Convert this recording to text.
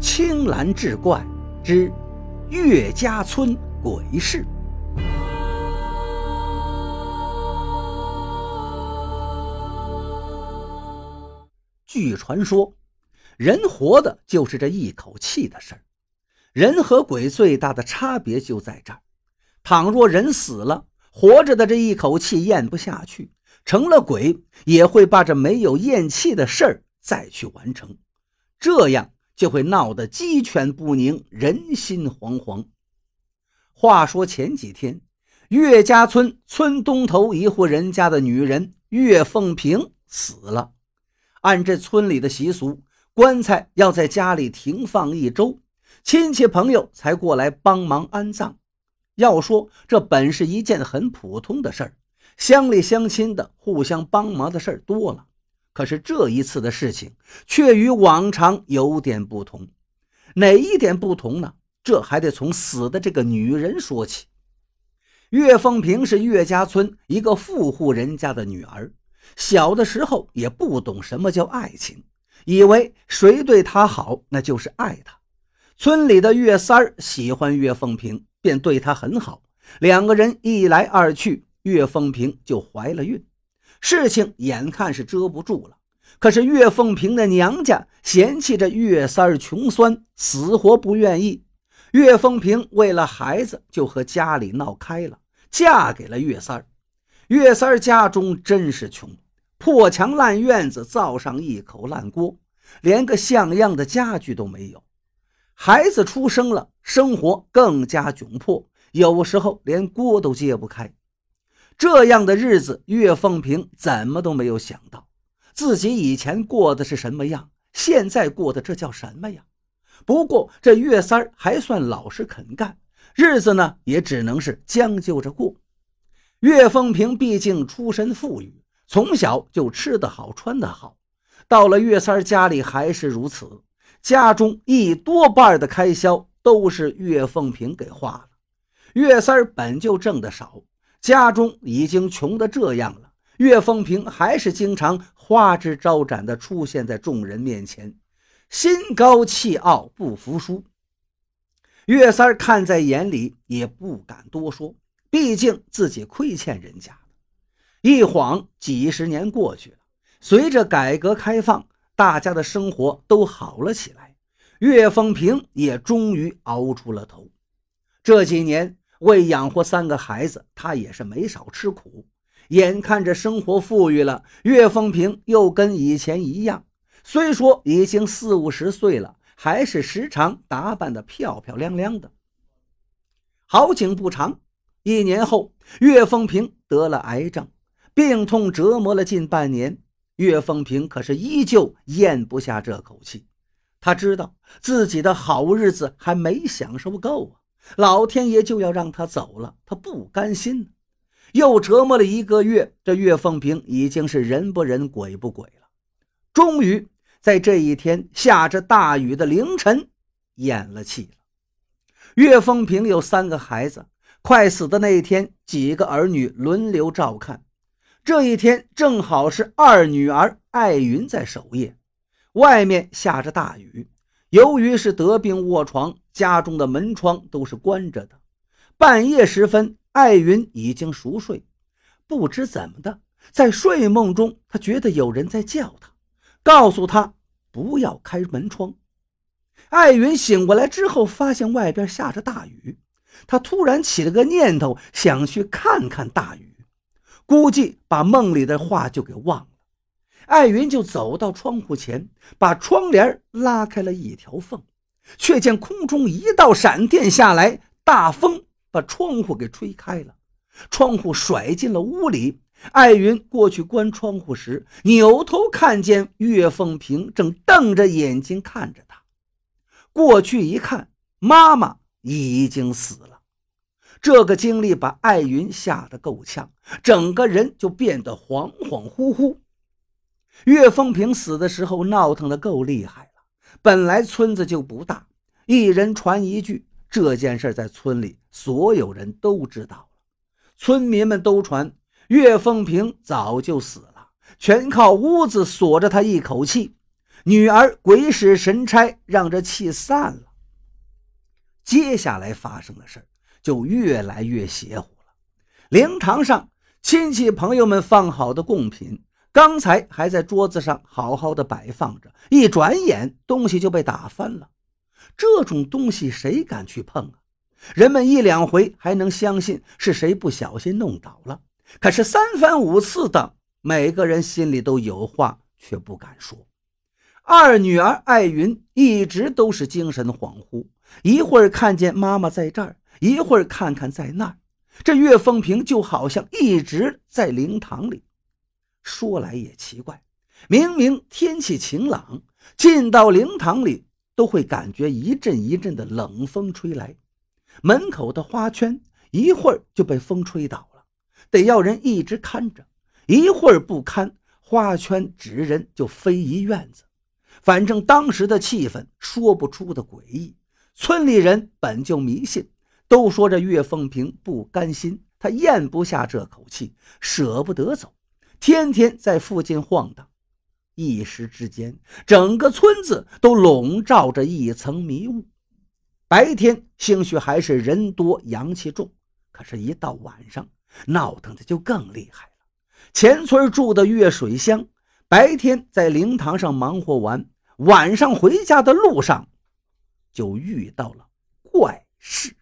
青兰志怪之岳家村鬼事。据传说，人活的就是这一口气的事儿。人和鬼最大的差别就在这儿：倘若人死了，活着的这一口气咽不下去，成了鬼也会把这没有咽气的事儿再去完成，这样。就会闹得鸡犬不宁，人心惶惶。话说前几天，岳家村村东头一户人家的女人岳凤萍死了。按这村里的习俗，棺材要在家里停放一周，亲戚朋友才过来帮忙安葬。要说这本是一件很普通的事儿，乡里乡亲的互相帮忙的事儿多了。可是这一次的事情却与往常有点不同，哪一点不同呢？这还得从死的这个女人说起。岳凤萍是岳家村一个富户人家的女儿，小的时候也不懂什么叫爱情，以为谁对她好那就是爱她。村里的岳三儿喜欢岳凤萍，便对她很好，两个人一来二去，岳凤萍就怀了孕。事情眼看是遮不住了，可是岳凤萍的娘家嫌弃这岳三儿穷酸，死活不愿意。岳凤萍为了孩子，就和家里闹开了，嫁给了岳三儿。岳三儿家中真是穷，破墙烂院子，造上一口烂锅，连个像样的家具都没有。孩子出生了，生活更加窘迫，有时候连锅都揭不开。这样的日子，岳凤萍怎么都没有想到，自己以前过的是什么样，现在过的这叫什么呀？不过这岳三儿还算老实肯干，日子呢也只能是将就着过。岳凤萍毕竟出身富裕，从小就吃得好，穿得好，到了岳三儿家里还是如此，家中一多半的开销都是岳凤萍给花了。岳三儿本就挣得少。家中已经穷得这样了，岳凤萍还是经常花枝招展地出现在众人面前，心高气傲，不服输。岳三看在眼里，也不敢多说，毕竟自己亏欠人家。一晃几十年过去了，随着改革开放，大家的生活都好了起来，岳凤萍也终于熬出了头。这几年。为养活三个孩子，他也是没少吃苦。眼看着生活富裕了，岳凤萍又跟以前一样，虽说已经四五十岁了，还是时常打扮得漂漂亮亮的。好景不长，一年后，岳凤萍得了癌症，病痛折磨了近半年。岳凤萍可是依旧咽不下这口气，他知道自己的好日子还没享受够啊。老天爷就要让他走了，他不甘心。又折磨了一个月，这岳凤萍已经是人不人鬼不鬼了。终于在这一天下着大雨的凌晨，咽了气了。岳凤萍有三个孩子，快死的那一天，几个儿女轮流照看。这一天正好是二女儿艾云在守夜，外面下着大雨。由于是得病卧床，家中的门窗都是关着的。半夜时分，艾云已经熟睡，不知怎么的，在睡梦中，他觉得有人在叫他，告诉他不要开门窗。艾云醒过来之后，发现外边下着大雨，他突然起了个念头，想去看看大雨，估计把梦里的话就给忘了。艾云就走到窗户前，把窗帘拉开了一条缝，却见空中一道闪电下来，大风把窗户给吹开了，窗户甩进了屋里。艾云过去关窗户时，扭头看见岳凤萍正瞪着眼睛看着他。过去一看，妈妈已经死了。这个经历把艾云吓得够呛，整个人就变得恍恍惚惚。岳凤萍死的时候闹腾的够厉害了。本来村子就不大，一人传一句，这件事在村里所有人都知道了。村民们都传岳凤萍早就死了，全靠屋子锁着她一口气。女儿鬼使神差让这气散了。接下来发生的事就越来越邪乎了。灵堂上，亲戚朋友们放好的贡品，刚才还在桌子上好好的摆放着，一转眼东西就被打翻了。这种东西谁敢去碰啊？人们一两回还能相信是谁不小心弄倒了，可是三番五次的，每个人心里都有话却不敢说。二女儿艾云一直都是精神恍惚，一会儿看见妈妈在这儿，一会儿看看在那儿。这岳凤平就好像一直在灵堂里。说来也奇怪，明明天气晴朗，进到灵堂里都会感觉一阵一阵的冷风吹来。门口的花圈一会儿就被风吹倒了，得要人一直看着，一会儿不看，花圈纸人就飞一院子。反正当时的气氛说不出的诡异。村里人本就迷信，都说这岳凤平不甘心，他咽不下这口气，舍不得走，天天在附近晃荡。一时之间，整个村子都笼罩着一层迷雾。白天兴许还是人多阳气重，可是，一到晚上，闹腾的就更厉害了。前村住的岳水香，白天在灵堂上忙活完，晚上回家的路上，就遇到了怪事。